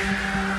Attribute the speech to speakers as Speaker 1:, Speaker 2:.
Speaker 1: Yeah.